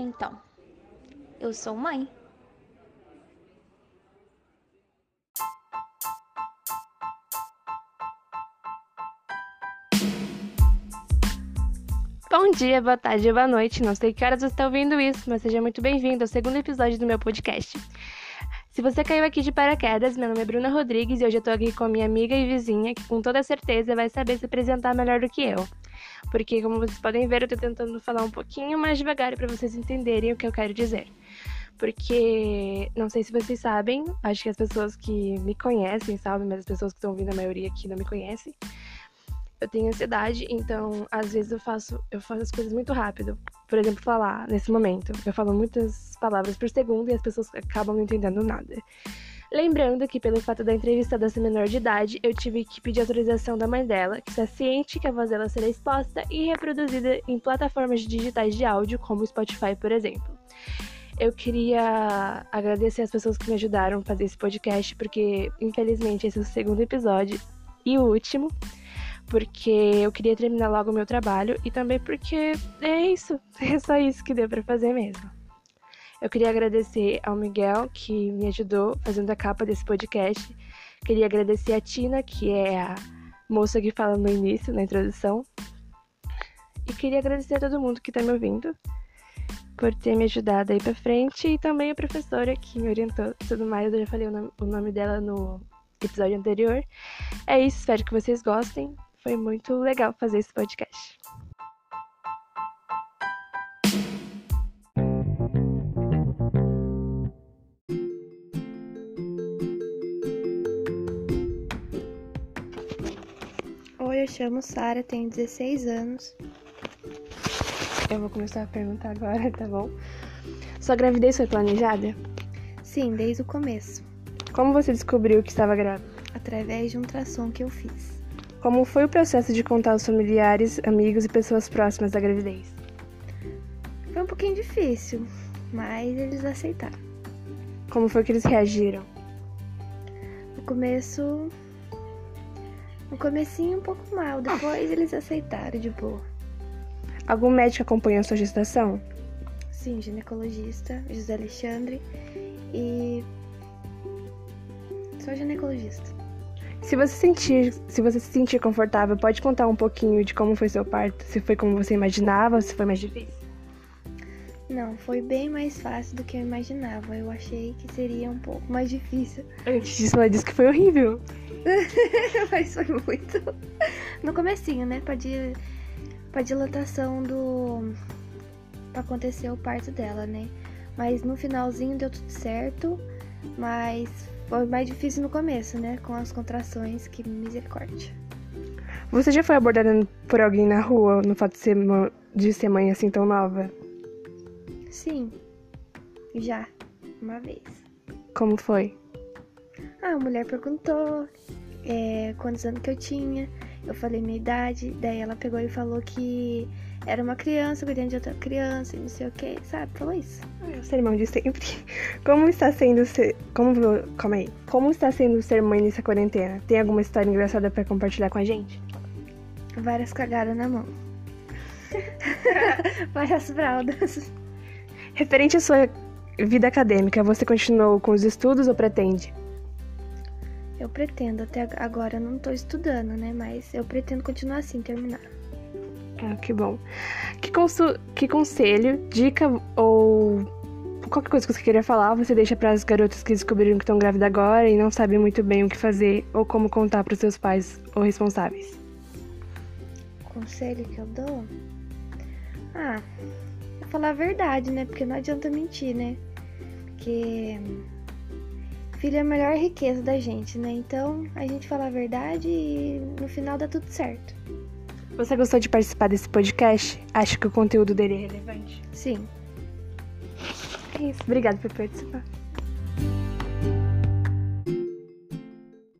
Então, eu sou mãe. Bom dia, boa tarde, boa noite. Não sei que horas você está ouvindo isso, mas seja muito bem-vindo ao segundo episódio do meu podcast. Se você caiu aqui de paraquedas, meu nome é Bruna Rodrigues e hoje eu tô aqui com a minha amiga e vizinha, que com toda certeza vai saber se apresentar melhor do que eu. Porque, como vocês podem ver, eu tô tentando falar um pouquinho mais devagar para vocês entenderem o que eu quero dizer. Porque, não sei se vocês sabem, acho que as pessoas que me conhecem sabem, mas as pessoas que estão ouvindo, a maioria aqui não me conhecem eu tenho ansiedade, então às vezes eu faço, eu faço as coisas muito rápido. Por exemplo, falar nesse momento. Eu falo muitas palavras por segundo e as pessoas acabam não entendendo nada. Lembrando que, pelo fato da entrevistada ser menor de idade, eu tive que pedir autorização da mãe dela, que está ciente que a voz dela será exposta e reproduzida em plataformas digitais de áudio, como o Spotify, por exemplo. Eu queria agradecer as pessoas que me ajudaram a fazer esse podcast, porque, infelizmente, esse é o segundo episódio e o último porque eu queria terminar logo o meu trabalho e também porque é isso, é só isso que deu para fazer mesmo. Eu queria agradecer ao Miguel que me ajudou fazendo a capa desse podcast. Queria agradecer a Tina, que é a moça que fala no início, na introdução. E queria agradecer a todo mundo que tá me ouvindo por ter me ajudado aí pra frente e também a professora que me orientou tudo mais. Eu já falei o nome, o nome dela no episódio anterior. É isso, espero que vocês gostem. Foi muito legal fazer esse podcast. Eu chamo Sara, tenho 16 anos. Eu vou começar a perguntar agora, tá bom? Sua gravidez foi planejada? Sim, desde o começo. Como você descobriu que estava grávida? Através de um ultrassom que eu fiz. Como foi o processo de contar aos familiares, amigos e pessoas próximas da gravidez? Foi um pouquinho difícil, mas eles aceitaram. Como foi que eles reagiram? No começo. No comecinho um pouco mal, depois eles aceitaram de boa. Algum médico acompanhou sua gestação? Sim, ginecologista, José Alexandre e. Sou ginecologista. Se você sentir, se você se sentir confortável, pode contar um pouquinho de como foi seu parto? Se foi como você imaginava ou se foi mais difícil? Não, foi bem mais fácil do que eu imaginava. Eu achei que seria um pouco mais difícil. Antes disso, ela disse que foi horrível. Mas foi muito. No comecinho, né? Pra, di... pra dilatação do. pra acontecer o parto dela, né? Mas no finalzinho deu tudo certo. Mas foi mais difícil no começo, né? Com as contrações, que misericórdia. Você já foi abordada por alguém na rua no fato de ser, de ser mãe assim tão nova? Sim, já, uma vez. Como foi? Ah, a mulher perguntou é, quantos anos que eu tinha. Eu falei minha idade, daí ela pegou e falou que era uma criança cuidando de outra criança e não sei o que, sabe? Falou isso. É o sermão de sempre. Como está sendo ser. Como. Calma aí. Como está sendo ser mãe nessa quarentena? Tem alguma história engraçada para compartilhar com a gente? Várias cagadas na mão. Várias fraldas. Referente à sua vida acadêmica, você continuou com os estudos ou pretende? Eu pretendo, até agora eu não tô estudando, né? Mas eu pretendo continuar assim, terminar. Ah, que bom. Que, que conselho, dica ou qualquer coisa que você queria falar, você deixa para as garotas que descobriram que estão grávidas agora e não sabem muito bem o que fazer ou como contar para os seus pais ou responsáveis? Conselho que eu dou? Ah, falar a verdade, né? Porque não adianta mentir, né? Porque filho é a melhor riqueza da gente, né? Então a gente fala a verdade e no final dá tudo certo. Você gostou de participar desse podcast? Acho que o conteúdo dele é relevante? Sim. É isso. Obrigada por participar.